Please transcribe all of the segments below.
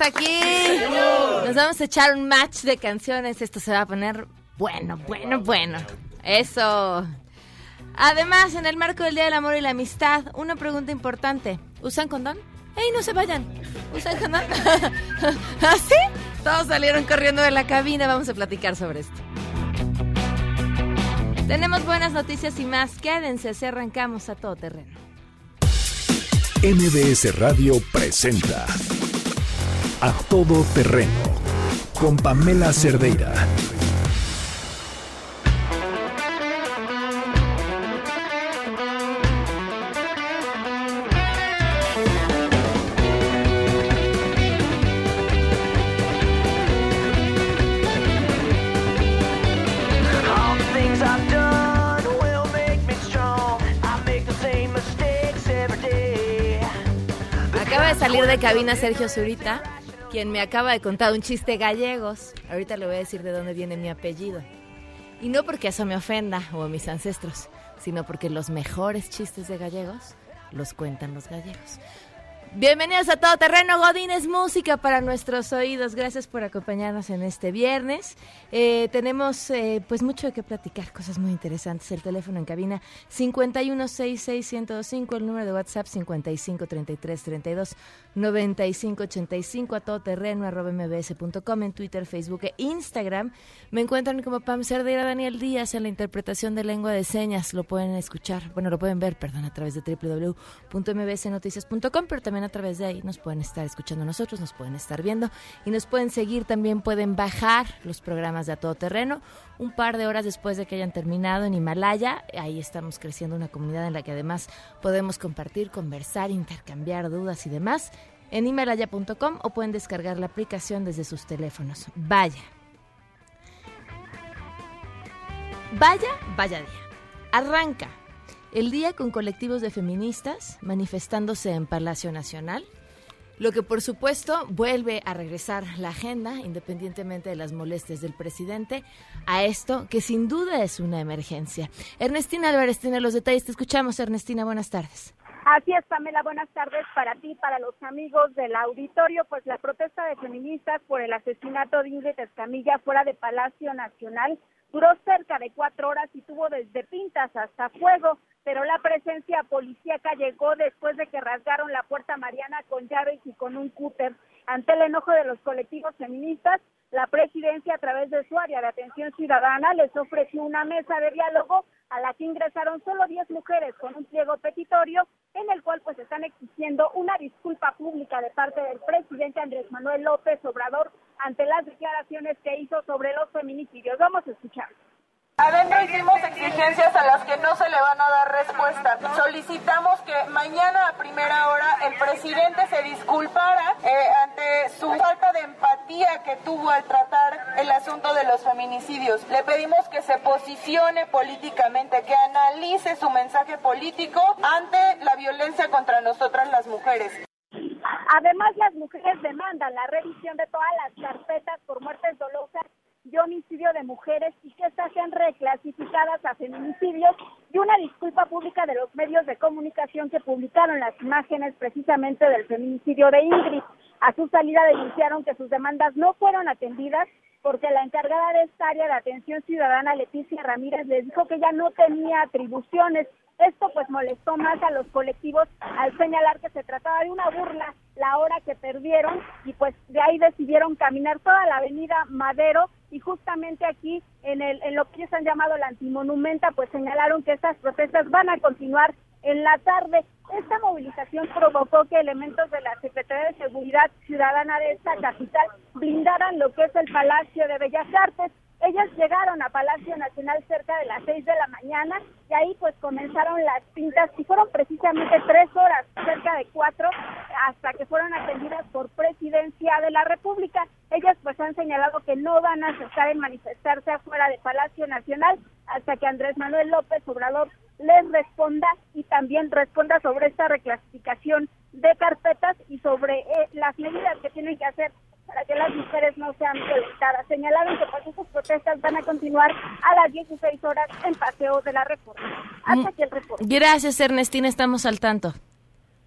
aquí. Nos vamos a echar un match de canciones. Esto se va a poner bueno, bueno, bueno. Eso. Además, en el marco del Día del Amor y la Amistad, una pregunta importante. ¿Usan condón? ¡Ey, no se vayan! ¿Usan condón? ¿Así? Todos salieron corriendo de la cabina. Vamos a platicar sobre esto. Tenemos buenas noticias y más. Quédense, si arrancamos a todo terreno. MBS Radio presenta A Todo Terreno con Pamela Cerdeira. Acaba de salir de cabina Sergio Zurita, quien me acaba de contar un chiste gallegos. Ahorita le voy a decir de dónde viene mi apellido. Y no porque eso me ofenda o a mis ancestros, sino porque los mejores chistes de gallegos los cuentan los gallegos. Bienvenidos a Todo Terreno, Godines Música para nuestros oídos. Gracias por acompañarnos en este viernes. Eh, tenemos eh, pues mucho de qué platicar, cosas muy interesantes. El teléfono en cabina 5166125, el número de WhatsApp 5533329585 a Todo Terreno arroba mbs.com en Twitter, Facebook e Instagram. Me encuentran como Pam Cerdeira Daniel Díaz en la interpretación de lengua de señas. Lo pueden escuchar, bueno, lo pueden ver, perdón, a través de www.mbsnoticias.com, pero también a través de ahí nos pueden estar escuchando nosotros, nos pueden estar viendo y nos pueden seguir. También pueden bajar los programas de A Todo Terreno un par de horas después de que hayan terminado en Himalaya. Ahí estamos creciendo una comunidad en la que además podemos compartir, conversar, intercambiar dudas y demás en himalaya.com o pueden descargar la aplicación desde sus teléfonos. Vaya. Vaya, vaya día. Arranca el día con colectivos de feministas manifestándose en Palacio Nacional, lo que por supuesto vuelve a regresar la agenda, independientemente de las molestias del presidente, a esto que sin duda es una emergencia. Ernestina Álvarez tiene los detalles. Te escuchamos, Ernestina. Buenas tardes. Así es, Pamela, buenas tardes para ti, para los amigos del auditorio. Pues la protesta de feministas por el asesinato de Ingrid Escamilla fuera de Palacio Nacional duró cerca de cuatro horas y tuvo desde pintas hasta fuego, pero la presencia policíaca llegó después de que rasgaron la puerta Mariana con llaves y con un cúter. Ante el enojo de los colectivos feministas, la presidencia, a través de su área de atención ciudadana, les ofreció una mesa de diálogo a la que ingresaron solo 10 mujeres con un pliego petitorio en el cual pues están exigiendo una disculpa pública de parte del presidente Andrés Manuel López Obrador ante las declaraciones que hizo sobre los feminicidios. Vamos a escuchar. Adentro hicimos exigencias a las que no se le van a dar respuesta. Solicitamos que mañana a primera hora el presidente se disculpara eh, ante su falta de empatía que tuvo al tratar el asunto de los feminicidios. Le pedimos que se posicione políticamente, que analice su mensaje político ante la violencia contra nosotras las mujeres. Además, las mujeres demandan la revisión de todas las carpetas por muertes dolosas y homicidio de mujeres y que estas sean reclasificadas a feminicidios y una disculpa pública de los medios de comunicación que publicaron las imágenes precisamente del feminicidio de Ingrid. A su salida denunciaron que sus demandas no fueron atendidas porque la encargada de esta área de atención ciudadana, Leticia Ramírez, les dijo que ella no tenía atribuciones. Esto pues molestó más a los colectivos al señalar que se trataba de una burla la hora que perdieron y pues de ahí decidieron caminar toda la avenida Madero y justamente aquí en, el, en lo que ellos han llamado la antimonumenta pues señalaron que estas protestas van a continuar en la tarde. Esta movilización provocó que elementos de la Secretaría de Seguridad Ciudadana de esta capital blindaran lo que es el Palacio de Bellas Artes. Ellas llegaron a Palacio Nacional cerca de las 6 de la mañana y ahí pues comenzaron las pintas y fueron precisamente tres horas, cerca de cuatro, hasta que fueron atendidas por Presidencia de la República. Ellas pues han señalado que no van a cesar en manifestarse afuera de Palacio Nacional hasta que Andrés Manuel López Obrador les responda y también responda sobre esta reclasificación de carpetas y sobre eh, las medidas que tienen que hacer para que las mujeres no sean violentadas. Señalaron que pues estas protestas van a continuar a las 16 horas en Paseo de la Reforma. Hasta aquí el reporte. Gracias, Ernestina, estamos al tanto.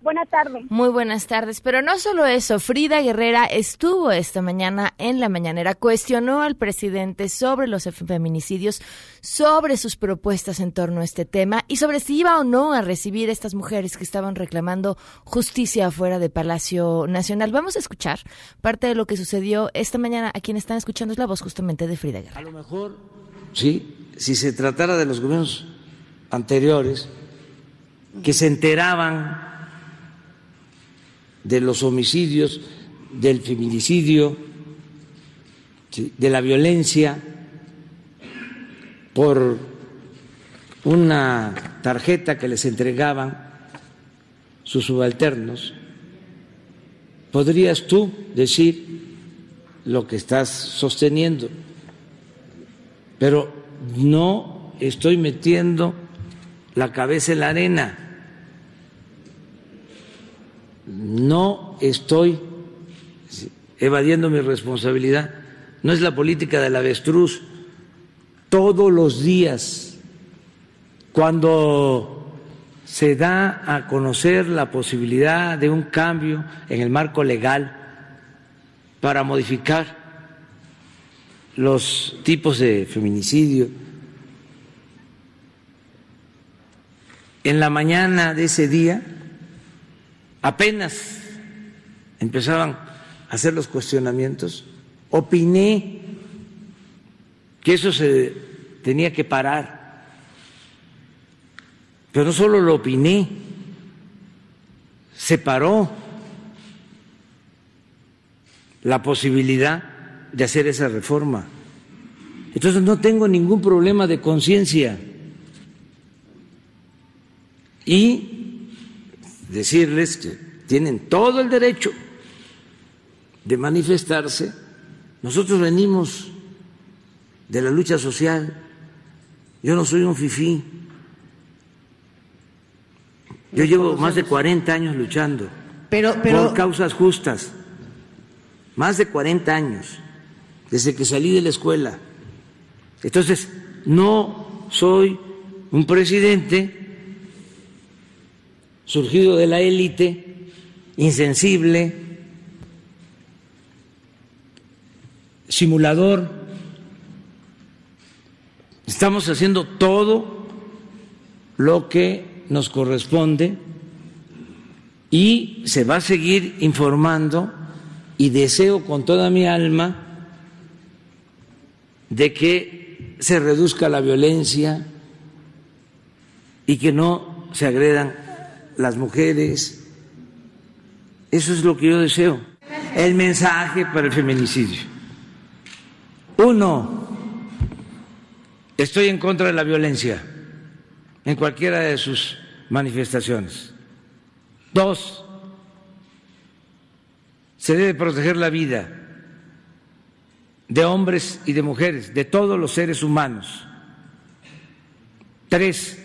Buenas tardes. Muy buenas tardes. Pero no solo eso, Frida Guerrera estuvo esta mañana en la mañanera, cuestionó al presidente sobre los feminicidios, sobre sus propuestas en torno a este tema y sobre si iba o no a recibir a estas mujeres que estaban reclamando justicia afuera de Palacio Nacional. Vamos a escuchar parte de lo que sucedió esta mañana. A quien están escuchando es la voz justamente de Frida Guerrera. A lo mejor, sí, si se tratara de los gobiernos anteriores que se enteraban de los homicidios, del feminicidio, de la violencia por una tarjeta que les entregaban sus subalternos, podrías tú decir lo que estás sosteniendo, pero no estoy metiendo la cabeza en la arena no estoy evadiendo mi responsabilidad, no es la política del avestruz. Todos los días, cuando se da a conocer la posibilidad de un cambio en el marco legal para modificar los tipos de feminicidio, en la mañana de ese día, apenas empezaban a hacer los cuestionamientos, opiné que eso se tenía que parar, pero no solo lo opiné, se paró la posibilidad de hacer esa reforma. Entonces no tengo ningún problema de conciencia. Y decirles que tienen todo el derecho de manifestarse. Nosotros venimos de la lucha social. Yo no soy un fifí. Yo llevo más de 40 años luchando Pero, pero, por causas justas. Más de 40 años, desde que salí de la escuela. Entonces, no soy un presidente surgido de la élite, insensible, simulador. Estamos haciendo todo lo que nos corresponde y se va a seguir informando y deseo con toda mi alma de que se reduzca la violencia y que no se agredan las mujeres. Eso es lo que yo deseo. El mensaje para el feminicidio. Uno, estoy en contra de la violencia en cualquiera de sus manifestaciones. Dos, se debe proteger la vida de hombres y de mujeres, de todos los seres humanos. Tres,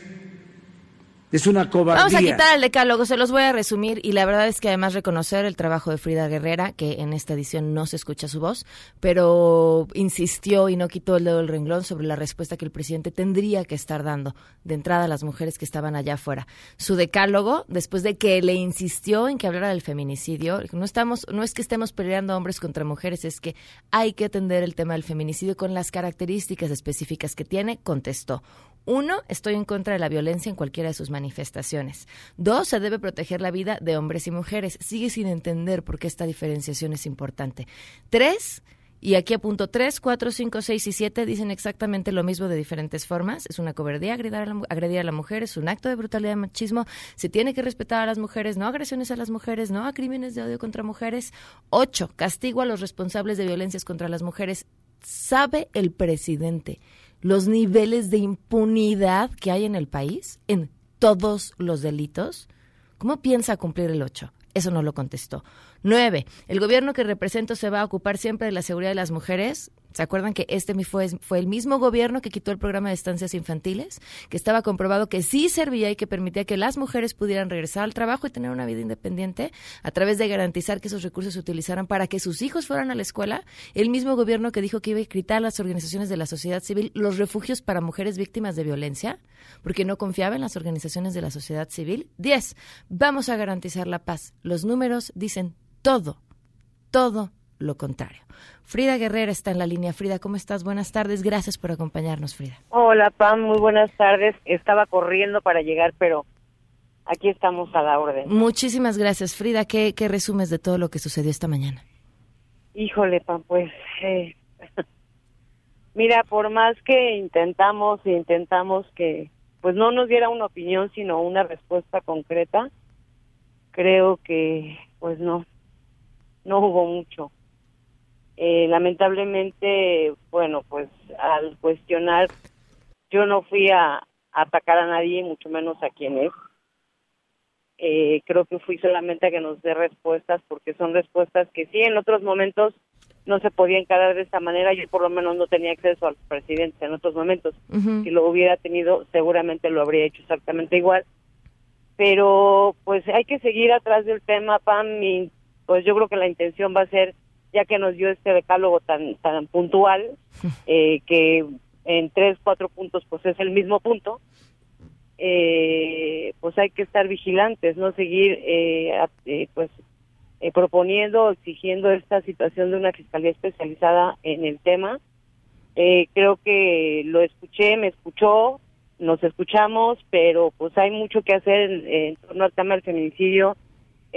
es una cobardía. Vamos a quitar el decálogo, se los voy a resumir y la verdad es que además reconocer el trabajo de Frida Guerrera, que en esta edición no se escucha su voz, pero insistió y no quitó el dedo del renglón sobre la respuesta que el presidente tendría que estar dando de entrada a las mujeres que estaban allá afuera. Su decálogo, después de que le insistió en que hablara del feminicidio, no estamos, no es que estemos peleando hombres contra mujeres, es que hay que atender el tema del feminicidio con las características específicas que tiene, contestó. Uno, estoy en contra de la violencia en cualquiera de sus manifestaciones. Dos, se debe proteger la vida de hombres y mujeres. Sigue sin entender por qué esta diferenciación es importante. Tres, y aquí apunto tres, cuatro, cinco, seis y siete dicen exactamente lo mismo de diferentes formas. Es una cobardía agredir a, la, agredir a la mujer, es un acto de brutalidad y machismo. Se tiene que respetar a las mujeres, no agresiones a las mujeres, no a crímenes de odio contra mujeres. Ocho, castigo a los responsables de violencias contra las mujeres ¿Sabe el presidente los niveles de impunidad que hay en el país en todos los delitos? ¿Cómo piensa cumplir el 8? Eso no lo contestó. Nueve, el gobierno que represento se va a ocupar siempre de la seguridad de las mujeres. ¿Se acuerdan que este fue, fue el mismo gobierno que quitó el programa de estancias infantiles? Que estaba comprobado que sí servía y que permitía que las mujeres pudieran regresar al trabajo y tener una vida independiente a través de garantizar que esos recursos se utilizaran para que sus hijos fueran a la escuela. El mismo gobierno que dijo que iba a quitar a las organizaciones de la sociedad civil los refugios para mujeres víctimas de violencia, porque no confiaba en las organizaciones de la sociedad civil. Diez, vamos a garantizar la paz. Los números dicen todo, todo lo contrario. Frida Guerrera está en la línea. Frida, ¿cómo estás? Buenas tardes. Gracias por acompañarnos, Frida. Hola, Pam. Muy buenas tardes. Estaba corriendo para llegar, pero aquí estamos a la orden. Muchísimas gracias, Frida. ¿Qué, qué resumes de todo lo que sucedió esta mañana? Híjole, Pam, pues... Eh, mira, por más que intentamos e intentamos que pues no nos diera una opinión, sino una respuesta concreta, creo que pues no, no hubo mucho. Eh, lamentablemente, bueno, pues al cuestionar, yo no fui a, atacar a nadie, mucho menos a quien es. Eh, creo que fui solamente a que nos dé respuestas, porque son respuestas que sí, en otros momentos no se podía encarar de esta manera. Yo por lo menos no tenía acceso al presidente en otros momentos. Si lo hubiera tenido, seguramente lo habría hecho exactamente igual. Pero pues hay que seguir atrás del tema, Pam, y pues yo creo que la intención va a ser, ya que nos dio este decálogo tan, tan puntual, eh, que en tres, cuatro puntos pues es el mismo punto, eh, pues hay que estar vigilantes, no seguir eh, pues proponiendo, exigiendo esta situación de una fiscalía especializada en el tema. creo que lo escuché, me escuchó, nos escuchamos, pero pues hay mucho que hacer en, en torno al tema del feminicidio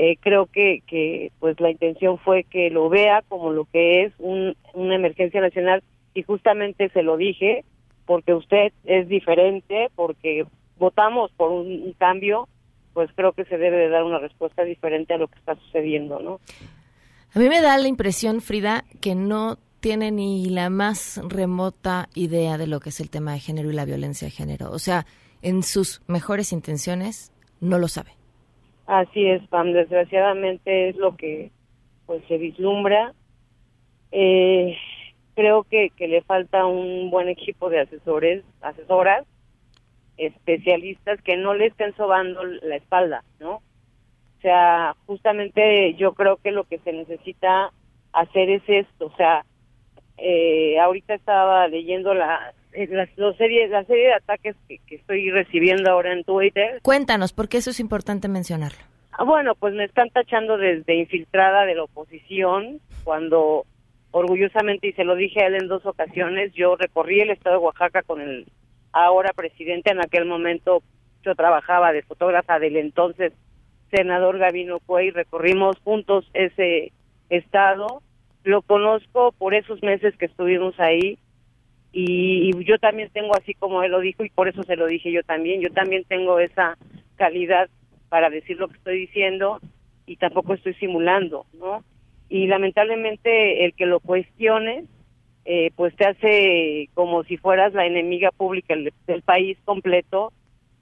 eh, creo que, que pues la intención fue que lo vea como lo que es una emergencia nacional y justamente se lo dije porque usted es diferente, porque votamos por un, cambio, pues creo que se debe de dar una respuesta diferente a lo que está sucediendo, ¿no? A mí me da la impresión, Frida, que no tiene ni la más remota idea de lo que es el tema de género y la violencia de género. O sea, en sus mejores intenciones no lo sabe. Así es, Pam. Desgraciadamente es lo que pues se vislumbra. Eh, creo que, que le falta un buen equipo de asesores, asesoras, especialistas que no le estén sobando la espalda, ¿no? O sea, justamente yo creo que lo que se necesita hacer es esto, o sea, eh, ahorita estaba leyendo la, eh, la, serie, la serie de ataques que, estoy recibiendo ahora en Twitter. Cuéntanos, porque eso es importante mencionarlo. Ah, bueno, pues me están tachando desde infiltrada de la oposición, cuando orgullosamente, y se lo dije a él en dos ocasiones, yo recorrí el estado de Oaxaca con el ahora presidente, en aquel momento yo trabajaba de fotógrafa del entonces senador Gavino Cuey, recorrimos juntos ese estado, lo conozco por esos meses que estuvimos ahí, y, yo también tengo, así como él lo dijo, y por eso se lo dije yo también, yo también tengo esa calidad para decir lo que estoy diciendo y tampoco estoy simulando, ¿no? Y lamentablemente el que lo cuestiones, eh, pues te hace como si fueras la enemiga pública del, país completo,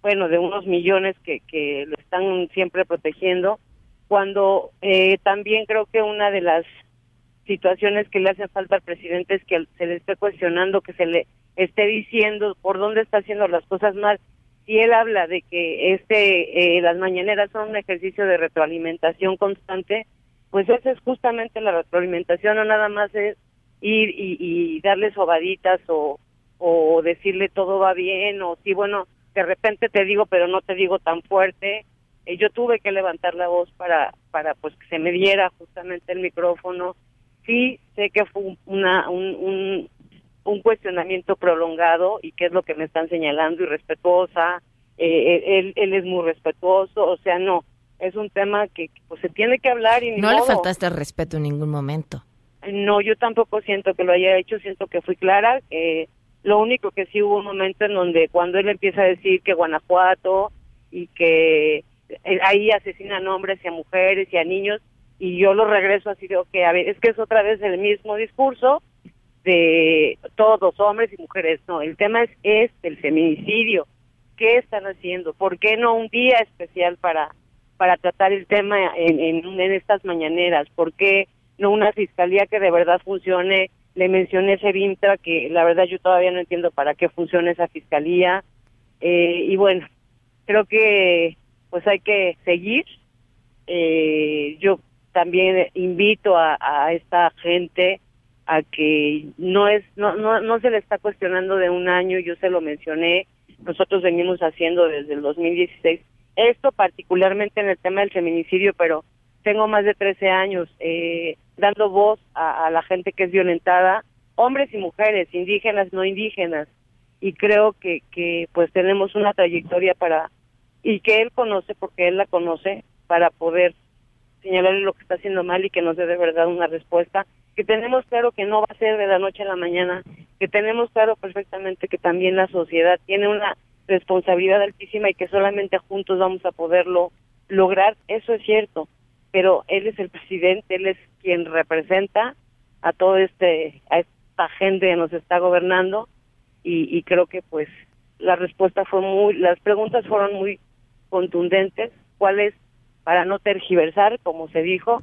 bueno, de unos millones que, que lo están siempre protegiendo, cuando eh, también creo que una de las situaciones que le hacen falta al presidente es que se le esté cuestionando, que se le esté diciendo por dónde está haciendo las cosas mal. Si él habla de que este eh, las mañaneras son un ejercicio de retroalimentación constante, pues esa es justamente la retroalimentación, no nada más es ir y, darle sobaditas o, o decirle todo va bien o sí, bueno, de repente te digo, pero no te digo tan fuerte. Eh, yo tuve que levantar la voz para, para pues que se me diera justamente el micrófono sí sé que fue una, un, un, cuestionamiento prolongado y que es lo que me están señalando y respetuosa, eh, él, él es muy respetuoso, o sea, no, es un tema que pues se tiene que hablar y no le faltaste respeto en ningún momento. No, yo tampoco siento que lo haya hecho, siento que fui clara. Eh, lo único que sí hubo un momento en donde cuando él empieza a decir que Guanajuato y que eh, ahí asesinan hombres y a mujeres y a niños, y yo lo regreso así de, ok, a ver, es que es otra vez el mismo discurso de todos, hombres y mujeres, no, el tema es este, el feminicidio. ¿Qué están haciendo? ¿Por qué no un día especial para, para tratar el tema en, en, estas mañaneras? ¿Por qué no una fiscalía que de verdad funcione? Le mencioné Cerintra, que la verdad yo todavía no entiendo para qué funciona esa fiscalía. Eh, y bueno, creo que pues hay que seguir. Eh, yo también invito a, esta gente a que no es no, no no se le está cuestionando de un año yo se lo mencioné nosotros venimos haciendo desde el 2016 esto particularmente en el tema del feminicidio pero tengo más de 13 años eh, dando voz a, a la gente que es violentada hombres y mujeres indígenas no indígenas y creo que que pues tenemos una trayectoria para y que él conoce porque él la conoce para poder señalarle lo que está haciendo mal y que nos dé de verdad una respuesta. Que tenemos claro que no va a ser de la noche a la mañana, que tenemos claro perfectamente que también la sociedad tiene una responsabilidad altísima y que solamente juntos vamos a poderlo lograr, eso es cierto, pero él es el presidente, él es quien representa a todo este, a esta gente que nos está gobernando y, y creo que pues la respuesta fue muy, las preguntas fueron muy contundentes, cuál es, para no tergiversar, como se dijo,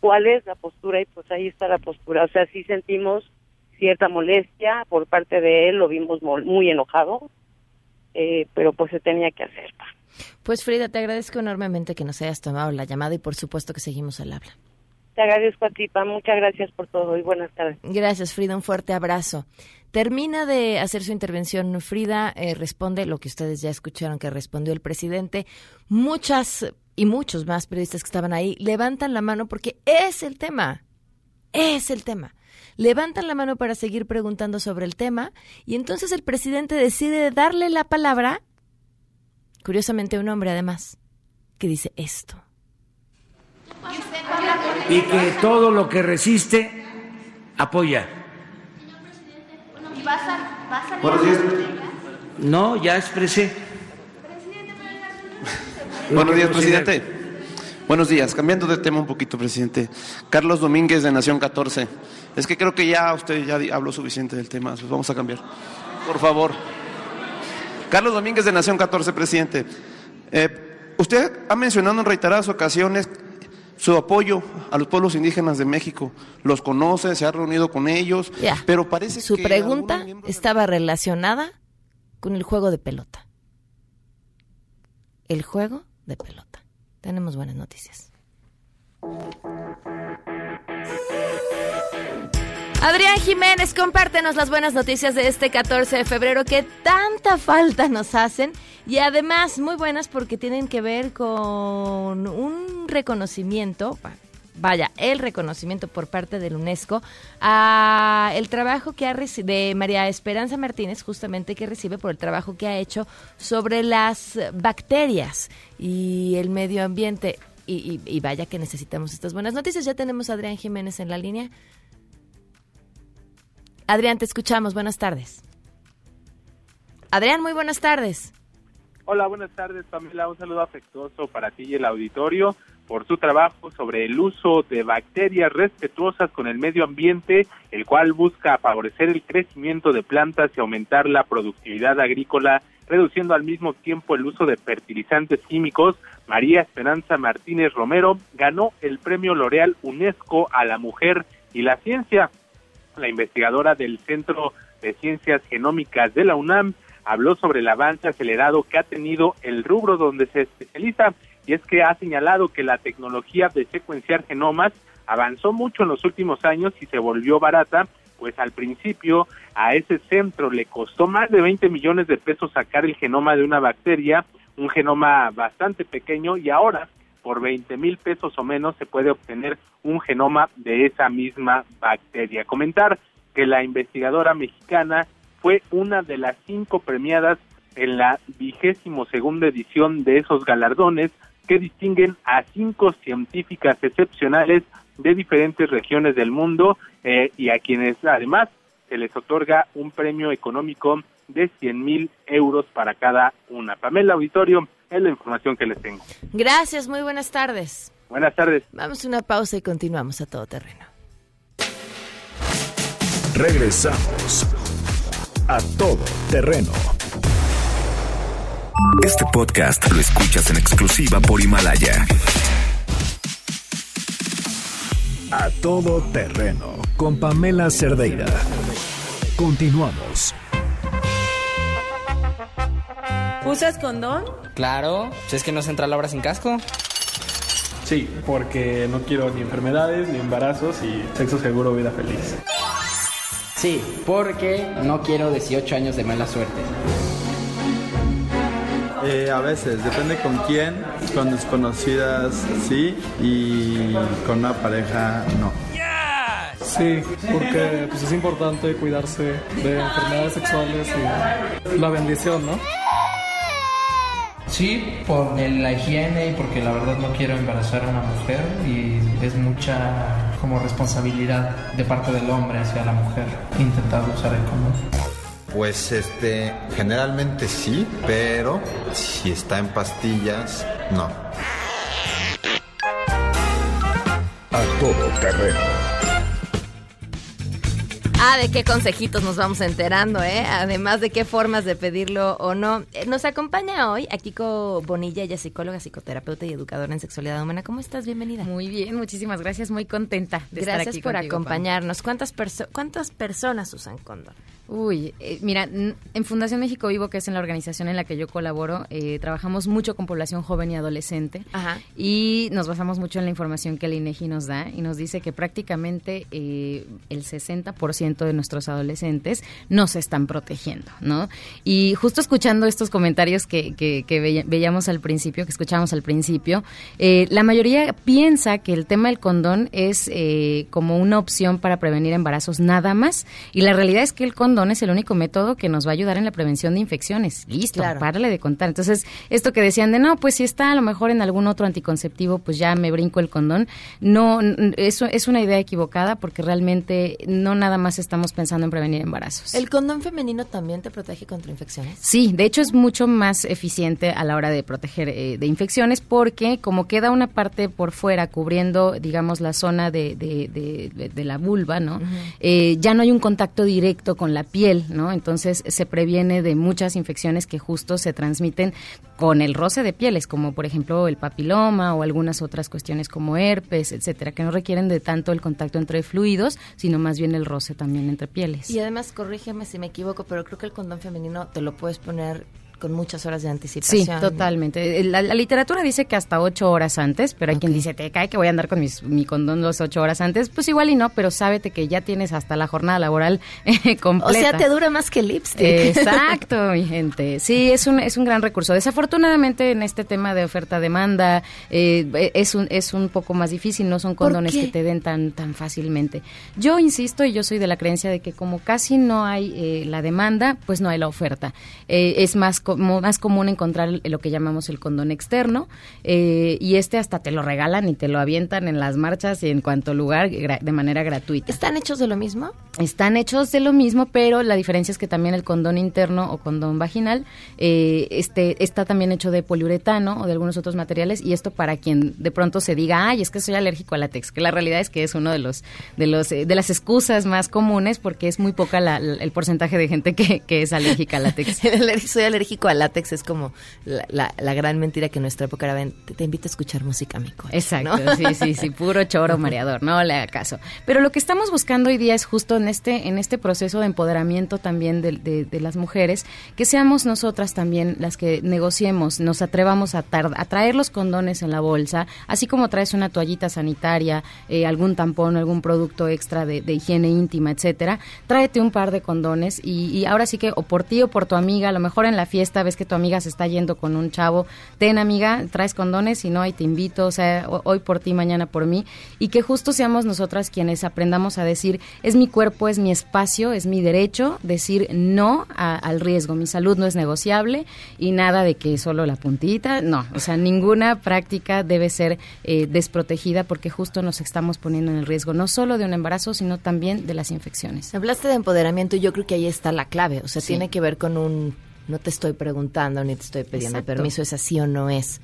cuál es la postura y pues ahí está la postura. O sea, sí sentimos cierta molestia por parte de él, lo vimos muy enojado, eh, pero pues se tenía que hacer. Pues Frida, te agradezco enormemente que nos hayas tomado la llamada y por supuesto que seguimos al habla. Te agradezco a ti. Muchas gracias por todo y buenas tardes. Gracias, Frida. Un fuerte abrazo. Termina de hacer su intervención Frida, eh, responde lo que ustedes ya escucharon que respondió el presidente. Muchas y muchos más periodistas que estaban ahí levantan la mano porque es el tema, es el tema. Levantan la mano para seguir preguntando sobre el tema y entonces el presidente decide darle la palabra, curiosamente un hombre además, que dice esto. Y que todo lo que resiste apoya. Buenos días. No, ya expresé. Buenos días, presidente. Buenos días. Cambiando de tema un poquito, presidente. Carlos Domínguez de Nación 14. Es que creo que ya usted ya habló suficiente del tema. Pues vamos a cambiar. Por favor. Carlos Domínguez de Nación 14, presidente. Eh, usted ha mencionado en reiteradas ocasiones su apoyo a los pueblos indígenas de México. Los conoce, se ha reunido con ellos, Ya. pero parece Su que pregunta estaba relacionada con el juego de pelota. El juego de pelota. Tenemos buenas noticias. Adrián Jiménez, compártenos las buenas noticias de este 14 de febrero que tanta falta nos hacen y además muy buenas porque tienen que ver con un reconocimiento, vaya, el reconocimiento por parte del UNESCO a el trabajo que ha de María Esperanza Martínez, justamente que recibe por el trabajo que ha hecho sobre las bacterias y el medio ambiente. Y, y- y vaya que necesitamos estas buenas noticias. Ya tenemos a Adrián Jiménez en la línea. Adrián, te escuchamos. Buenas tardes. Adrián, muy buenas tardes. Hola, buenas tardes, Pamela. Un saludo afectuoso para ti y el auditorio por su trabajo sobre el uso de bacterias respetuosas con el medio ambiente, el cual busca favorecer el crecimiento de plantas y aumentar la productividad agrícola, reduciendo al mismo tiempo el uso de fertilizantes químicos. María Esperanza Martínez Romero ganó el premio L'Oreal UNESCO a la mujer y la ciencia. La investigadora del Centro de Ciencias Genómicas de la UNAM habló sobre el avance acelerado que ha tenido el rubro donde se especializa y es que ha señalado que la tecnología de secuenciar genomas avanzó mucho en los últimos años y se volvió barata, pues al principio a ese centro le costó más de 20 millones de pesos sacar el genoma de una bacteria, un genoma bastante pequeño y ahora por 20 mil pesos o menos se puede obtener un genoma de esa misma bacteria. Comentar que la investigadora mexicana fue una de las cinco premiadas en la vigésimo segunda edición de esos galardones que distinguen a cinco científicas excepcionales de diferentes regiones del mundo eh, y a quienes además se les otorga un premio económico de 100 mil euros para cada una. Pamela Auditorio, es la información que les tengo. Gracias, muy buenas tardes. Buenas tardes. Vamos a una pausa y continuamos a todo terreno. Regresamos a todo terreno. Este podcast lo escuchas en exclusiva por Himalaya. A todo terreno con Pamela Cerdeira. Continuamos. ¿Usas condón? Claro, si es que no se entra a la obra sin casco. Sí, porque no quiero ni enfermedades, ni embarazos y sexo seguro, vida feliz. Sí, porque no quiero 18 años de mala suerte. Eh, a veces, depende con quién, con desconocidas sí y con una pareja no. Sí, porque pues, es importante cuidarse de enfermedades sexuales y la bendición, ¿no? Sí, por la higiene y porque la verdad no quiero embarazar a una mujer y es mucha como responsabilidad de parte del hombre hacia la mujer intentar usar el condón. Pues este, generalmente sí, pero si está en pastillas, no. A todo terreno. Ah, de qué consejitos nos vamos enterando, ¿eh? Además de qué formas de pedirlo o no. Eh, Nos acompaña hoy a Kiko Bonilla, ella es psicóloga, psicoterapeuta y educadora en sexualidad humana. ¿Cómo estás? Bienvenida. Muy bien, muchísimas gracias, muy contenta de estar Gracias aquí por contigo, acompañarnos. ¿Cuántas, perso- ¿Cuántas personas usan condón? Uy, eh, mira, en Fundación México Vivo, que es en la organización en la que yo colaboro, eh, trabajamos mucho con población joven y adolescente Ajá. y nos basamos mucho en la información que el INEGI nos da y nos dice que prácticamente eh, el 60% de nuestros adolescentes no se están protegiendo, ¿no? Y justo escuchando estos comentarios que, que- que veía- veíamos al principio, que escuchábamos al principio, eh, la mayoría piensa que el tema del condón es eh, como una opción para prevenir embarazos nada más y la realidad es que el condón es el único método que nos va a ayudar en la prevención de infecciones. Listo, Claro. párale de contar. Entonces, esto que decían de no, pues si está a lo mejor en algún otro anticonceptivo, pues ya me brinco el condón. No, eso es una idea equivocada porque realmente no nada más estamos pensando en prevenir embarazos. ¿El condón femenino también te protege contra infecciones? Sí, de hecho es mucho más eficiente a la hora de proteger eh, de infecciones porque como queda una parte por fuera cubriendo, digamos, la zona de, de, de- de- de la vulva, ¿no? Eh, ya no hay un contacto directo con la piel, ¿no? Entonces se previene de muchas infecciones que justo se transmiten con el roce de pieles, como por ejemplo el papiloma o algunas otras cuestiones como herpes, etcétera, que no requieren de tanto el contacto entre fluidos, sino más bien el roce también entre pieles. Y además, corrígeme si me equivoco, pero creo que el condón femenino te lo puedes poner con muchas horas de anticipación. Sí, totalmente. La, la literatura dice que hasta ocho horas antes, pero hay quien dice, te cae que voy a andar con mis- mi condón los ocho horas antes. Pues igual y no, pero sábete que ya tienes hasta la jornada laboral eh, O completa. sea, te dura más que el lipstick. Exacto, mi gente. Sí, es un, es un gran recurso. Desafortunadamente en este tema de oferta-demanda eh, es, un, es un poco más difícil, no son ¿Por condones que te den tan, tan fácilmente. Yo insisto y yo soy de la creencia de que como casi no hay eh, la demanda, pues no hay la oferta. Eh, es más, como, más común encontrar lo que llamamos el condón externo eh, y este hasta te lo regalan y te lo avientan en las marchas y en cuanto lugar de manera gratuita. ¿Están hechos de lo mismo? Están hechos de lo mismo, pero la diferencia es que también el condón interno o condón vaginal eh, este, está también hecho de poliuretano o de algunos otros materiales y esto para quien de pronto se diga, ay, es que soy alérgico al látex, que la realidad es que es uno de los de los eh, de las excusas más comunes porque es muy poca la- el porcentaje de gente que, que es alérgica al látex. El aler- Alérgico al látex, es como la, la- la gran mentira que en nuestra época era, ven, te, te invito a escuchar música, mi coche", Exacto, ¿no? sí, sí, sí, puro choro mareador, no le haga caso. Pero lo que estamos buscando hoy día es justo en este, en este proceso de empoderamiento también de, de- de las mujeres, que seamos nosotras también las que negociemos, nos atrevamos a, tar- a traer los condones en la bolsa, así como traes una toallita sanitaria, eh, algún tampón, algún producto extra de, de higiene íntima, etcétera, tráete un par de condones y, y ahora sí que o por ti o por tu amiga, a lo mejor en la fiesta ves que tu amiga se está yendo con un chavo, ten amiga, traes condones y no, y te invito, o sea, ho- hoy por ti, mañana por mí, y que justo seamos nosotras quienes aprendamos a decir, es mi cuerpo, es mi espacio, es mi derecho, decir no a- al riesgo, mi salud no es negociable y nada de que solo la puntita, no, o sea, ninguna práctica debe ser eh, desprotegida porque justo nos estamos poniendo en el riesgo, no solo de un embarazo, sino también de las infecciones. Hablaste de empoderamiento y yo creo que ahí está la clave. O sea, Sí. tiene que ver con un no te estoy preguntando ni te estoy pidiendo Exacto. permiso, es así o no es.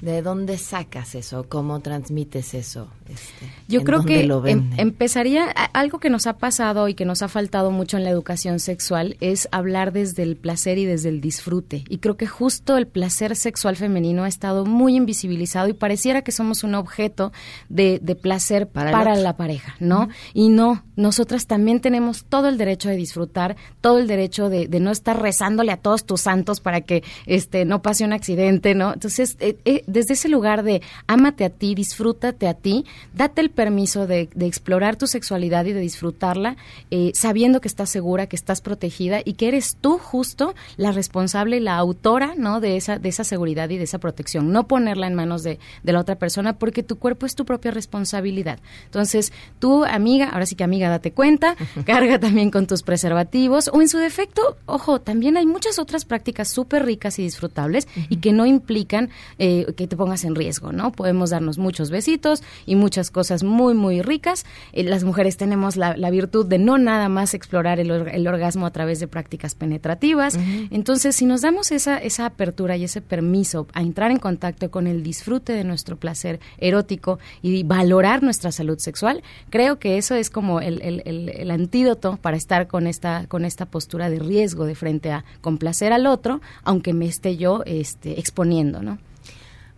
¿De dónde sacas eso? ¿Cómo transmites eso? Este, Yo ¿en creo dónde que lo em- empezaría, algo que nos ha pasado y que nos ha faltado mucho en la educación sexual es hablar desde el placer y desde el disfrute. Y creo que justo el placer sexual femenino ha estado muy invisibilizado y pareciera que somos un objeto de, de placer Para la pareja, ¿no? Y no, nosotras también tenemos todo el derecho de disfrutar, todo el derecho de, de no estar rezándole a todos tus santos para que este no pase un accidente, ¿no? Entonces, eh, eh, desde ese lugar de ámate a ti, disfrútate a ti, date el permiso de, de explorar tu sexualidad y de disfrutarla, eh, sabiendo que estás segura, que estás protegida y que eres tú justo la responsable y la autora, ¿no? De esa, de esa seguridad y de esa protección. No ponerla en manos de, de la otra persona porque tu cuerpo es tu propia responsabilidad. Entonces, tú, amiga, ahora sí que amiga, date cuenta, carga también con tus preservativos o en su defecto, ojo, también hay muchas otras prácticas súper ricas y disfrutables y que no implican eh, que te pongas en riesgo, ¿no? Podemos darnos muchos besitos y muchas cosas muy, muy ricas. Eh, las mujeres tenemos la, la virtud de no nada más explorar el, el orgasmo a través de prácticas penetrativas. Entonces, si nos damos esa, esa apertura y ese permiso a entrar en contacto con el disfrute de nuestro placer erótico y valorar nuestra salud sexual, creo que eso es como el, el- el- el antídoto para estar con esta, con esta postura de riesgo de frente a complacer al otro, aunque me esté yo este, exponiendo, ¿no?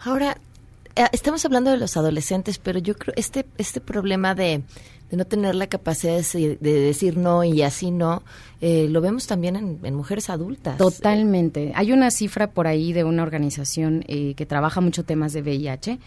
Ahora, eh, estamos hablando de los adolescentes, pero yo creo este este problema de, no tener la capacidad de decir no y así no, eh, lo vemos también en, en mujeres adultas. Totalmente. Hay una cifra por ahí de una organización eh, que trabaja mucho temas de VIH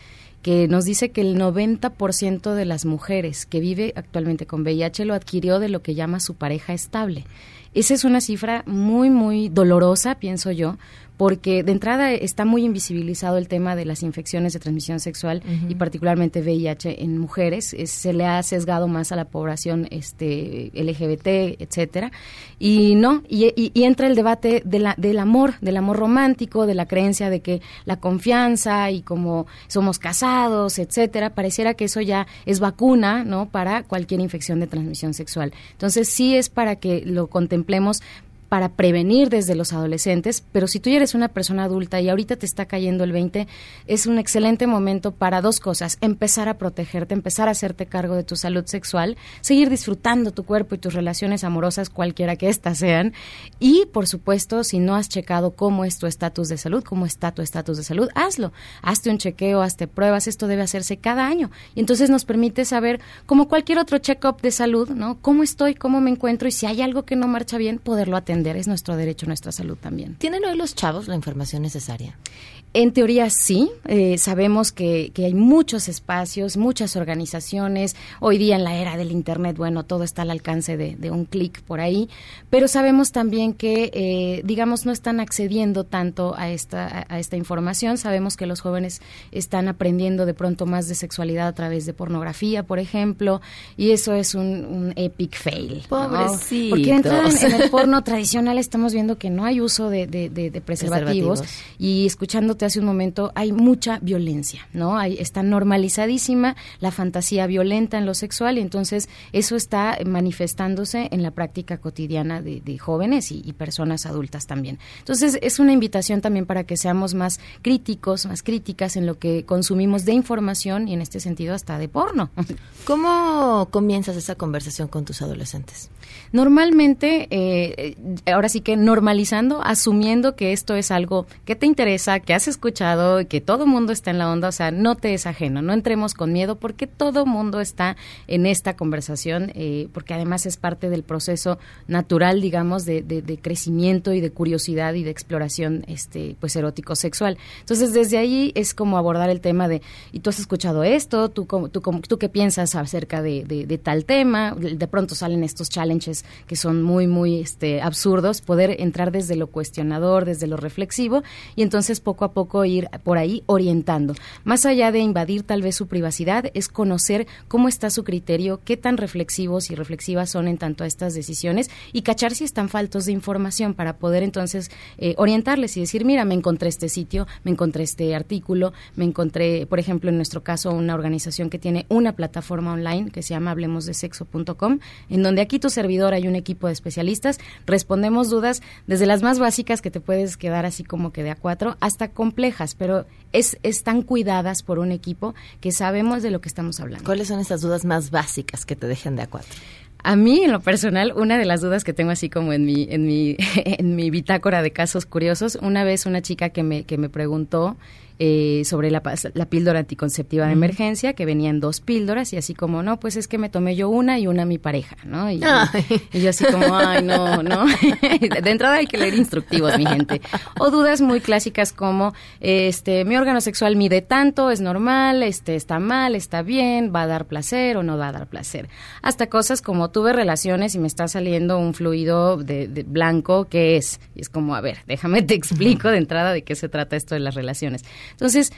que nos dice que el 90% de las mujeres que vive actualmente con VIH lo adquirió de lo que llama su pareja estable. Esa es una cifra muy, muy dolorosa, pienso yo, porque de entrada está muy invisibilizado el tema de las infecciones de transmisión sexual y particularmente VIH en mujeres. Es- se le ha sesgado más a la población este, LGBT, etcétera. Y no, y, y- y entra el debate de la, del amor, del amor romántico, de la creencia de que la confianza y como somos casados, etcétera, pareciera que eso ya es vacuna, ¿no? Para cualquier infección de transmisión sexual. Entonces sí es para que lo contemplemos para prevenir desde los adolescentes, pero si tú ya eres una persona adulta y ahorita te está cayendo el 20, es un excelente momento para dos cosas, empezar a protegerte, empezar a hacerte cargo de tu salud sexual, seguir disfrutando tu cuerpo y tus relaciones amorosas, cualquiera que éstas sean, y por supuesto, si no has checado cómo es tu estatus de salud, cómo está tu estatus de salud, hazlo, hazte un chequeo, hazte pruebas, esto debe hacerse cada año, y entonces nos permite saber, como cualquier otro check-up de salud, ¿no? ¿Cómo estoy, cómo me encuentro y si hay algo que no marcha bien, poderlo atender, es nuestro derecho, nuestra salud también. ¿Tienen hoy los chavos la información necesaria? En teoría sí, eh, sabemos que, que hay muchos espacios, muchas organizaciones, hoy día en la era del Internet, bueno, todo está al alcance de, de un clic por ahí, pero sabemos también que, eh, digamos, no están accediendo tanto a esta, a, esta información, sabemos que los jóvenes están aprendiendo de pronto más de sexualidad a través de pornografía, por ejemplo, y eso es un, un epic fail. ¿no? Pobrecitos. Porque en, el porno tradicional estamos viendo que no hay uso de, de- preservativos, Preservativos. y hace un momento hay mucha violencia, ¿no? Hay, está normalizadísima la fantasía violenta en lo sexual y entonces eso está manifestándose en la práctica cotidiana de, de jóvenes y, y personas adultas también. Entonces es una invitación también para que seamos más críticos, más críticas en lo que consumimos de información y en este sentido hasta de porno. ¿Cómo comienzas esa conversación con tus adolescentes? Normalmente, eh, eh, ahora sí que normalizando, asumiendo que esto es algo que te interesa, que has escuchado, que todo mundo está en la onda, o sea, no te es ajeno, no entremos con miedo porque todo mundo está en esta conversación, eh, porque además es parte del proceso natural, digamos, de, de- crecimiento y de curiosidad y de exploración, este, pues erótico sexual. Entonces, desde ahí es como abordar el tema de, y tú has escuchado esto, tú, tú, tú qué piensas acerca de, de- tal tema, de pronto salen estos challenges que son muy, muy este, absurdos, poder entrar desde lo cuestionador, desde lo reflexivo, y entonces poco a poco ir por ahí orientando. Más allá de invadir tal vez su privacidad, es conocer cómo está su criterio, qué tan reflexivos y reflexivas son en tanto a estas decisiones, y cachar si están faltos de información para poder entonces eh, orientarles y decir, mira, me encontré este sitio, me encontré este artículo, me encontré, por ejemplo, en nuestro caso, una organización que tiene una plataforma online que se llama hablemosdesexo.com, en donde aquí tu servidor hay un equipo de especialistas, respondemos dudas desde las más básicas que te puedes quedar así como que de a cuatro, hasta complejas, pero es, están cuidadas por un equipo que sabemos de lo que estamos hablando. ¿Cuáles son esas dudas más básicas que te dejan de a cuatro? A mí, en lo personal, una de las dudas que tengo así como en mi, en mi, en mi bitácora de casos curiosos, una vez una chica que me, que me preguntó eh, sobre la, la píldora anticonceptiva de emergencia, que venían dos píldoras y así como, no, pues es que me tomé yo una y una mi pareja, ¿no? Y yo así como, ay, no, no. de entrada hay que leer instructivos, mi gente. O dudas muy clásicas como, este, mi órgano sexual mide tanto, es normal, este, está mal, está bien, va a dar placer o no va a dar placer. Hasta cosas como tuve relaciones y me está saliendo un fluido de, de blanco, ¿qué es? Y es como, a ver, déjame te explico de entrada de qué se trata esto de las relaciones. Entonces,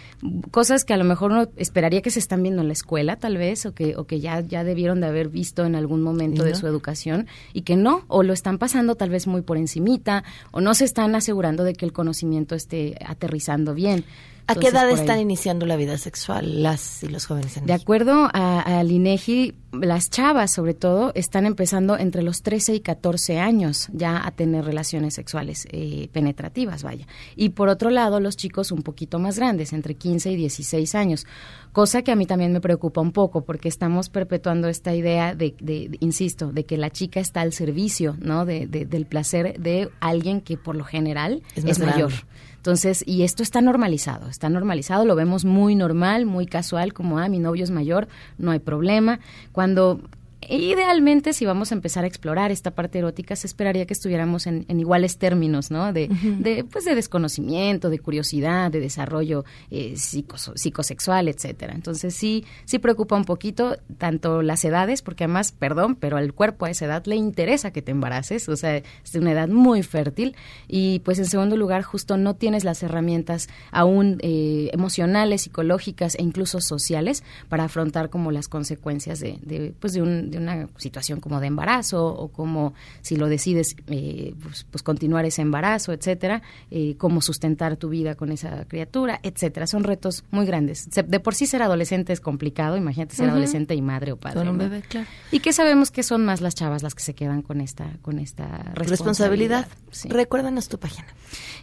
cosas que a lo mejor uno esperaría que se están viendo en la escuela, tal vez, o que, o que ya, ya debieron de haber visto en algún momento ¿Y de no? su educación, y que no, o lo están pasando tal vez muy por encimita, o no se están asegurando de que el conocimiento esté aterrizando bien. ¿A qué edad están iniciando la vida sexual las y los jóvenes en De México? acuerdo a- al INEGI, las chavas, sobre todo, están empezando entre los 13 y 14 años ya a tener relaciones sexuales eh, penetrativas, vaya. Y por otro lado, los chicos un poquito más grandes, entre 15 y 16 años. Cosa que a mí también me preocupa un poco, porque estamos perpetuando esta idea de, de- de- insisto, de que la chica está al servicio, ¿no? De, de- del placer de alguien que por lo general Es mayor. Entonces, y esto está normalizado, está normalizado, lo vemos muy normal, muy casual, como, ah, mi novio es mayor, no hay problema. Cuando idealmente, si vamos a empezar a explorar esta parte erótica, se esperaría que estuviéramos en, en iguales términos, ¿no? De, pues, de desconocimiento, de curiosidad, de desarrollo eh, psicosexual, etcétera. Entonces, sí, sí preocupa un poquito tanto las edades, porque además, perdón, pero al cuerpo a esa edad le interesa que te embaraces, o sea, es de una edad muy fértil. Y pues, en segundo lugar, justo no tienes las herramientas aún eh, emocionales, psicológicas e incluso sociales para afrontar como las consecuencias de, de, pues, de, un- de una situación como de embarazo o como si lo decides eh, pues, pues continuar ese embarazo, etcétera, eh, cómo sustentar tu vida con esa criatura, etcétera. Son retos muy grandes. De por sí ser adolescente es complicado, imagínate ser adolescente y madre o padre. Con un ¿no? bebé, claro. Y que sabemos que son más las chavas las que se quedan con esta con esta Responsabilidad. responsabilidad. Sí. Recuérdanos tu página.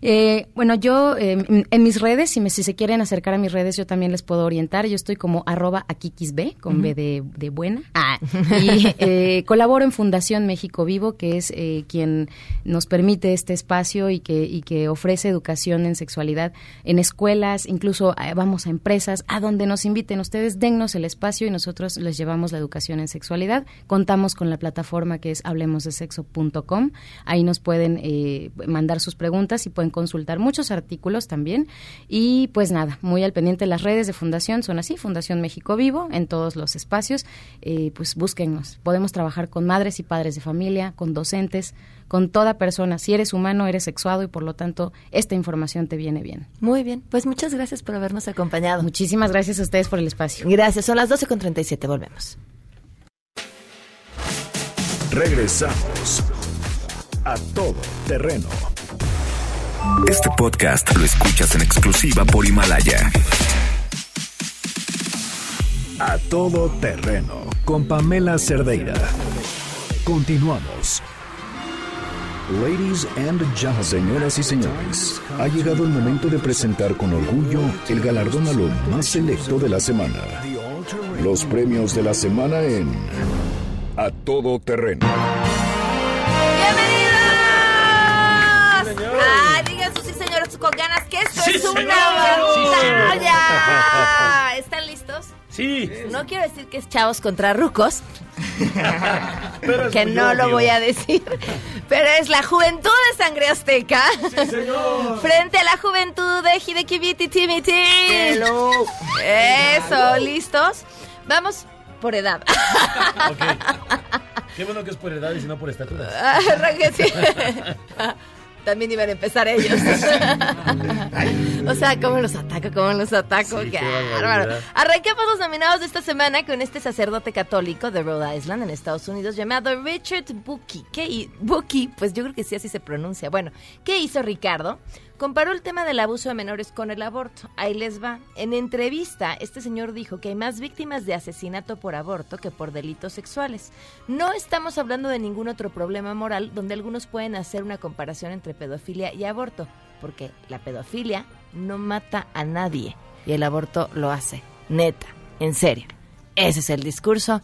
Eh, bueno, yo eh, en- mis redes, si, me, si se quieren acercar a mis redes, yo también les puedo orientar. Yo estoy como arroba akikisb, con B Ujú. de, de buena. Ah, y eh, colaboro en Fundación México Vivo, que es eh, quien nos permite este espacio y que, y que ofrece educación en sexualidad en escuelas, incluso eh, vamos a empresas, a donde nos inviten. Ustedes dennos el espacio y nosotros les llevamos la educación en sexualidad. Contamos con la plataforma que es hablemosdesexo.com. Ahí nos pueden eh, mandar sus preguntas y pueden consultar muchos artículos también. Y pues nada, muy al pendiente las redes de Fundación son así, Fundación México Vivo, en todos los espacios. Eh, pues Podemos trabajar con madres y padres de familia, con docentes, con toda persona. Si eres humano, eres sexuado y por lo tanto esta información te viene bien. Muy bien, pues muchas gracias por habernos acompañado. Muchísimas gracias a ustedes por el espacio. Gracias, son las 12 con 37, volvemos. Regresamos a todo terreno. Este podcast lo escuchas en exclusiva por Himalaya. A todo terreno con Pamela Cerdeira. Continuamos. Ladies and gentlemen, señoras y señores, ha llegado el momento de presentar con orgullo el galardón a lo más selecto de la semana. Los premios de la semana en A Todo Terreno. ¡Bienvenidos! ¡Ah, digan sus sí, señores, con ganas que esto Sí, es una. Sí, batalla! ¿Están listos? Sí. No quiero decir que es chavos contra rucos, que no lo voy a decir, pero es la juventud de sangre azteca frente a la juventud de Hideki Biti Timiti. Hello. Eso, ¿listos? Vamos por edad. Qué bueno que es por edad y si no por estatura. También iban a empezar ellos. o sea, ¿cómo los ataco? ¿Cómo los ataco? Sí, qué bárbaro. Arranquemos los nominados de esta semana con este sacerdote católico de Rhode Island, en Estados Unidos, llamado Richard Bucky. ¿Qué Bucky, pues yo creo que sí así se pronuncia. Bueno, ¿qué hizo Ricardo? Comparó el tema del abuso de menores con el aborto. Ahí les va. En entrevista, este señor dijo que hay más víctimas de asesinato por aborto que por delitos sexuales. No estamos hablando de ningún otro problema moral donde algunos pueden hacer una comparación entre pedofilia y aborto, porque la pedofilia no mata a nadie y el aborto lo hace. Neta, en serio. Ese es el discurso.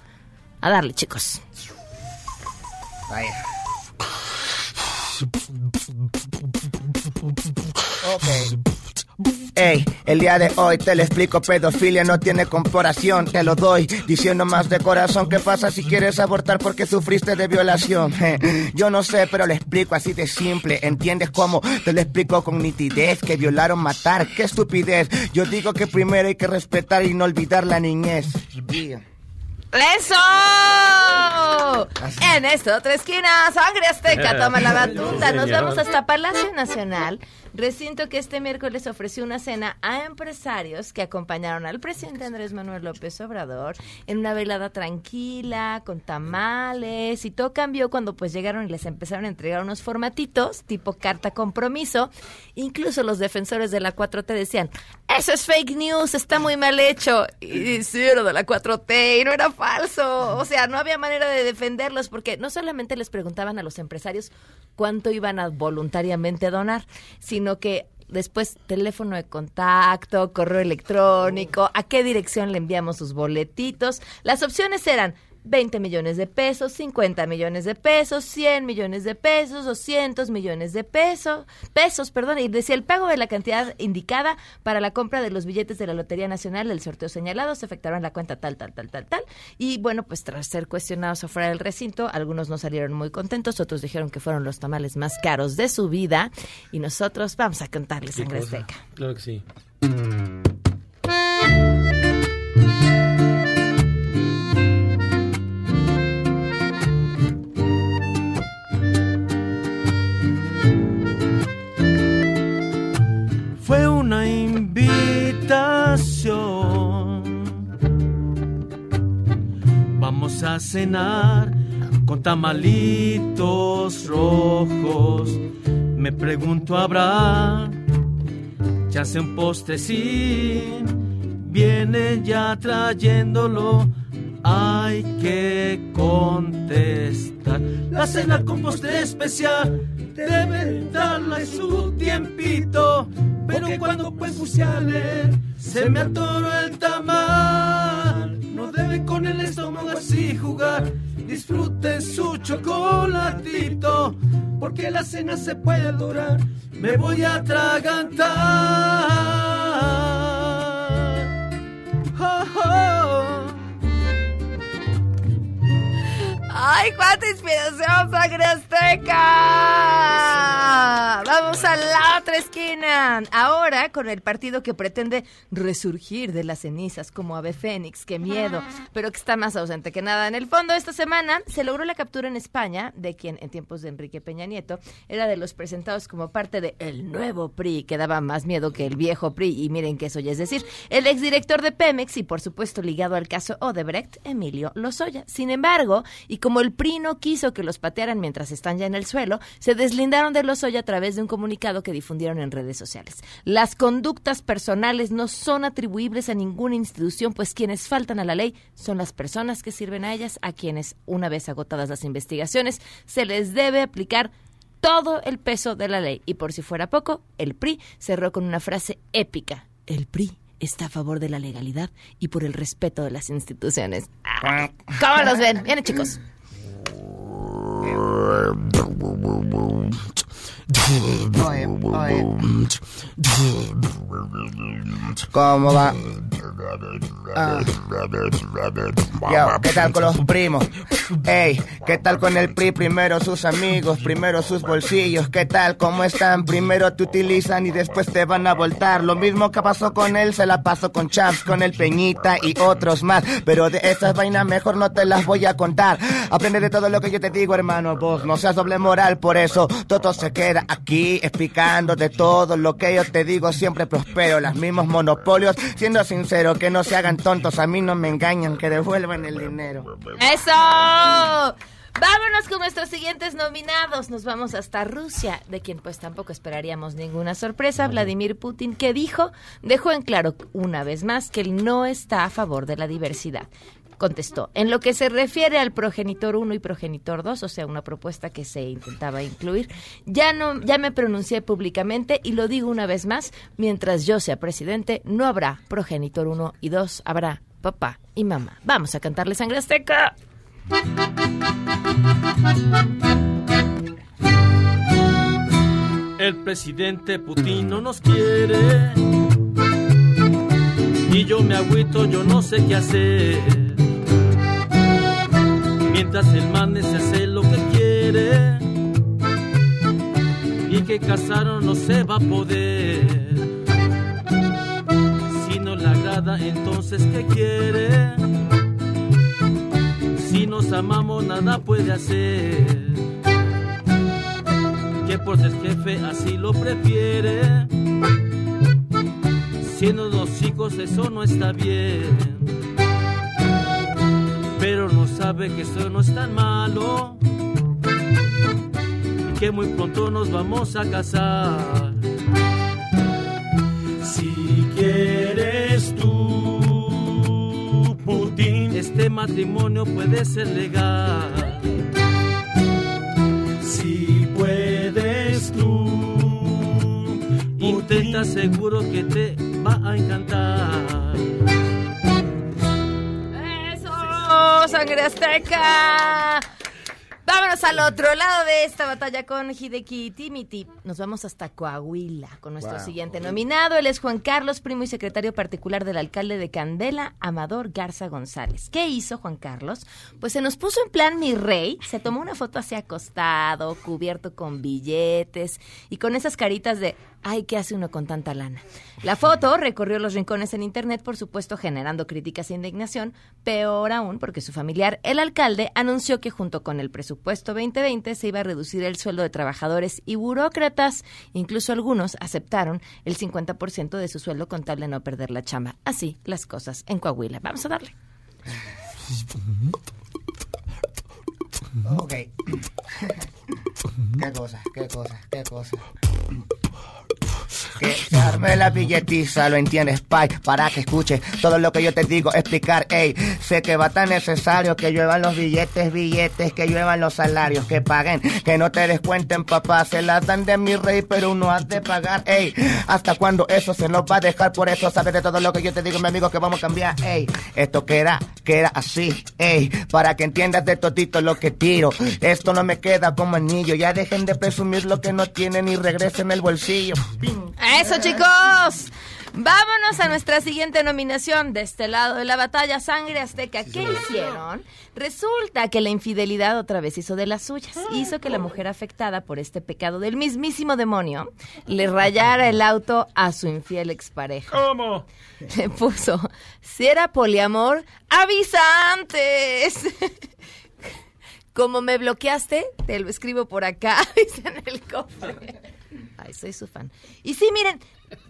A darle, chicos. Vaya. Ey, el día de hoy te lo explico, pedofilia no tiene comparación, te lo doy, diciendo más de corazón, ¿qué pasa si quieres abortar porque sufriste de violación? Yo no sé, pero le explico así de simple, ¿entiendes cómo? Te lo explico con nitidez, que violaron matar, qué estupidez, yo digo que primero hay que respetar y no olvidar la niñez. ¡Eso! En esta otra esquina, Sangre Azteca toma la batuta. Nos vamos hasta Palacio Nacional, recinto que este miércoles ofreció una cena a empresarios que acompañaron al presidente Andrés Manuel López Obrador en una velada tranquila, con tamales, y todo cambió cuando pues llegaron y les empezaron a entregar unos formatitos tipo carta compromiso. Incluso los defensores de la 4T decían, eso es fake news, está muy mal hecho. Y sí, era de la 4T y no era falso. O sea, no había manera de defenderlos porque no solamente les preguntaban a los empresarios cuánto iban a voluntariamente donar, sino que después teléfono de contacto, correo electrónico, a qué dirección le enviamos sus boletitos. Las opciones eran 20 millones de pesos, 50 millones de pesos, 100 millones de pesos, 200 millones de pesos, pesos, perdón, y decía el pago de la cantidad indicada para la compra de los billetes de la Lotería Nacional del sorteo señalado se efectuará en la cuenta tal, tal, tal, tal, tal. Y bueno, pues tras ser cuestionados afuera del recinto, algunos no salieron muy contentos, otros dijeron que fueron los tamales más caros de su vida y nosotros vamos a cantarles ¿Qué sangre azteca. Claro que sí. Vamos a cenar con tamalitos rojos. Me pregunto, ¿habrá chance un postre? Sí, viene ya trayéndolo. Hay que contestar. La cena con postre especial deben darle su tiempito. Pero cuando pues se me atoró el tamal. No debe con el estómago así jugar. Disfruten su chocolatito, porque la cena se puede durar. Me voy a atragantar. Oh. ¡Ay, cuánta inspiración, sangre azteca! Vamos a la otra esquina. Ahora con el partido que pretende resurgir de las cenizas como ave fénix. ¡Qué miedo! Pero que está más ausente que nada. En el fondo, esta semana se logró la captura en España de quien en tiempos de Enrique Peña Nieto era de los presentados como parte de el nuevo PRI, que daba más miedo que el viejo PRI. Y miren que eso ya es decir, el exdirector de Pemex y por supuesto ligado al caso Odebrecht, Emilio Lozoya. Sin embargo, y como el PRI no quiso que los patearan mientras están ya en el suelo, se deslindaron de Lozoya a través de un comunicado que difundieron en redes sociales. Las conductas personales no son atribuibles a ninguna institución, pues quienes faltan a la ley son las personas que sirven a ellas, a quienes, una vez agotadas las investigaciones, se les debe aplicar todo el peso de la ley. Y por si fuera poco, el PRI cerró con una frase épica. El PRI está a favor de la legalidad y por el respeto de las instituciones. Ah, ¿Cómo los ven? Vienen, chicos. ¿Cómo va? Ah. Yo, ¿qué tal con los primos? Ey, ¿qué tal con el PRI? Primero sus amigos, primero sus bolsillos. ¿Qué tal? ¿Cómo están? Primero te utilizan y después te van a voltar. Lo mismo que pasó con él, se la pasó con Champs, con el Peñita y otros más. Pero de esas vainas mejor no te las voy a contar. Aprende de todo lo que yo te digo, hermano. Vos no seas doble moral, por eso todo se queda aquí explicando de todo lo que yo te digo. Siempre prospero, los mismos monopolios. Siendo sincero, que no se hagan tontos. A mí no me engañan, que devuelvan el dinero. ¡Eso! Vámonos con nuestros siguientes nominados. Nos vamos hasta Rusia, de quien pues tampoco esperaríamos ninguna sorpresa. Vladimir Putin, que dijo, dejó en claro una vez más que él no está a favor de la diversidad. Contestó, en lo que se refiere al progenitor 1 y progenitor 2, o sea, una propuesta que se intentaba incluir, ya no ya me pronuncié públicamente y lo digo una vez más, mientras yo sea presidente no habrá progenitor 1 y 2, habrá papá y mamá. Vamos a cantarle sangre azteca. El presidente Putin no nos quiere. Y yo me agüito, yo no sé qué hacer. Mientras el man se hace lo que quiere. Y que casaron no se va a poder. Si no le agrada, entonces ¿qué quiere? Si nos amamos, nada puede hacer que por ser jefe así lo prefiere. Siendo dos hijos eso no está bien. Pero no sabe que eso no es tan malo. Y que muy pronto nos vamos a casar. Si quieres tú, Putin, este matrimonio puede ser legal. Si puedes tú, intenta seguro que te va a encantar. ¡Sangre azteca! Vámonos al otro lado de esta batalla con Hideki Timiti. Nos vamos hasta Coahuila con nuestro Wow. siguiente nominado. Él es Juan Carlos, primo y secretario particular del alcalde de Candela, Amador Garza González. ¿Qué hizo Juan Carlos? Pues se nos puso en plan mi rey. Se tomó una foto así acostado, cubierto con billetes y con esas caritas de ay, ¿qué hace uno con tanta lana? La foto recorrió los rincones en internet, por supuesto, generando críticas e indignación. Peor aún, porque su familiar, el alcalde, anunció que junto con el presupuesto 2020 se iba a reducir el sueldo de trabajadores y burócratas. Incluso algunos aceptaron el 50% de su sueldo con tal de no perder la chamba. Así las cosas en Coahuila. Vamos a darle. Ok. qué cosa, qué cosa, qué cosa. Que arme la billetiza, lo entiendes, Pai, para que escuche todo lo que yo te digo, explicar, ey, sé que va tan necesario que lluevan los billetes, billetes, que lluevan los salarios, que paguen, que no te descuenten, papá, se las dan de mi rey, pero uno has de pagar, ey, hasta cuando eso se nos va a dejar, por eso sabes de todo lo que yo te digo, mi amigo, que vamos a cambiar, ey, esto queda, queda así, ey, para que entiendas de todito lo que tiro, esto no me queda como anillo, ya dejen de presumir lo que no tienen y regresen el bolsillo. ¡Eso, chicos! Vámonos a nuestra siguiente nominación de este lado de la batalla Sangre Azteca. ¿Qué hicieron? Resulta que la infidelidad otra vez hizo de las suyas. Hizo que la mujer afectada por este pecado del mismísimo demonio le rayara el auto a su infiel expareja. ¿Cómo? Le puso, si era poliamor, avisa antes. Como me bloqueaste, te lo escribo por acá, dice en el cofre. Ay, soy su fan. Y sí, miren,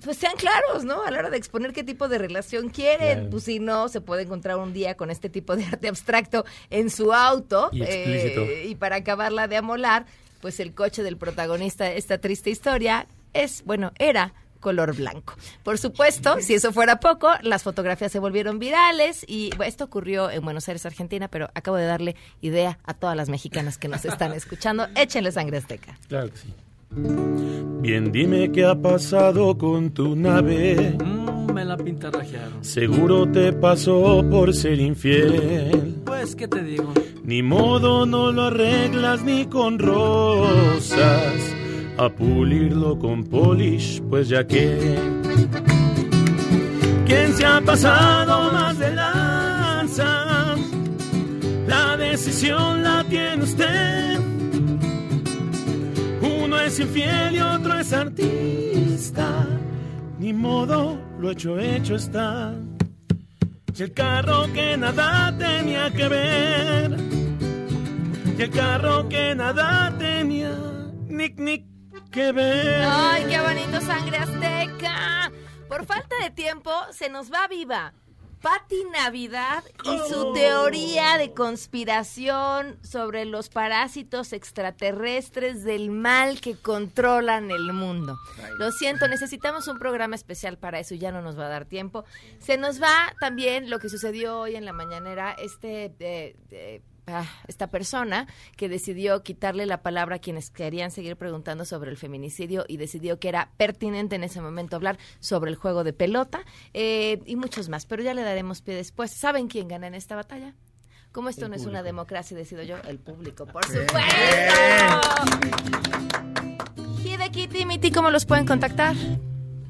pues sean claros, ¿no? A la hora de exponer qué tipo de relación quieren. Claro. Pues si no, se puede encontrar un día con este tipo de arte abstracto en su auto. Y explícito. eh, y para acabarla de amolar, pues el coche del protagonista de esta triste historia es, bueno, era color blanco. Por supuesto, si eso fuera poco, las fotografías se volvieron virales y bueno, esto ocurrió en Buenos Aires, Argentina, pero acabo de darle idea a todas las mexicanas que nos están escuchando. Échenle sangre azteca. Claro que sí. Bien, dime qué ha pasado con tu nave. Mm, me la pintarrajearon. Seguro te pasó por ser infiel. Pues, ¿qué te digo? Ni modo, no lo arreglas ni con rosas. A pulirlo con polish, pues ya que. ¿Quién se ha pasado más de lanza? La decisión la tiene usted. Es infiel y otro es artista. Ni modo, lo hecho, hecho está. Y el carro que nada tenía que ver. Y el carro que nada tenía, nic, nic, que ver. ¡Ay, qué bonito sangre azteca! Por falta de tiempo, se nos va viva. Pati Navidad y su teoría de conspiración sobre los parásitos extraterrestres del mal que controlan el mundo. Lo siento, necesitamos un programa especial para eso, ya no nos va a dar tiempo. Se nos va también lo que sucedió hoy en la mañanera, este... eh, eh, ah, esta persona que decidió quitarle la palabra a quienes querían seguir preguntando sobre el feminicidio y decidió que era pertinente en ese momento hablar sobre el juego de pelota eh, y muchos más, pero ya le daremos pie después. ¿Saben quién gana en esta batalla? Como esto no es una democracia, decido yo, el público, por supuesto. Hideki, Timiti, ¿cómo los pueden contactar?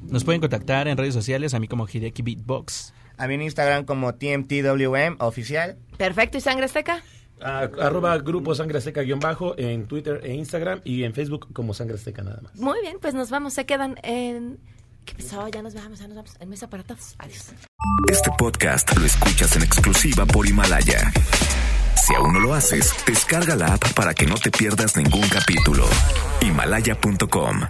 Nos pueden contactar en redes sociales, a mí como Hideki Beatbox. A mí en Instagram como TMTWM oficial. Perfecto, ¿y Sangre Azteca? Ah, arroba grupo Sangre Azteca guion bajo en Twitter e Instagram y en Facebook como Sangre Azteca nada más. Muy bien, pues nos vamos, se quedan en... ¿Qué pasó? Ya nos vamos, ya nos vamos. En mesa para todos. Adiós. Este podcast lo escuchas en exclusiva por Himalaya. Si aún no lo haces, descarga la app para que no te pierdas ningún capítulo. Himalaya.com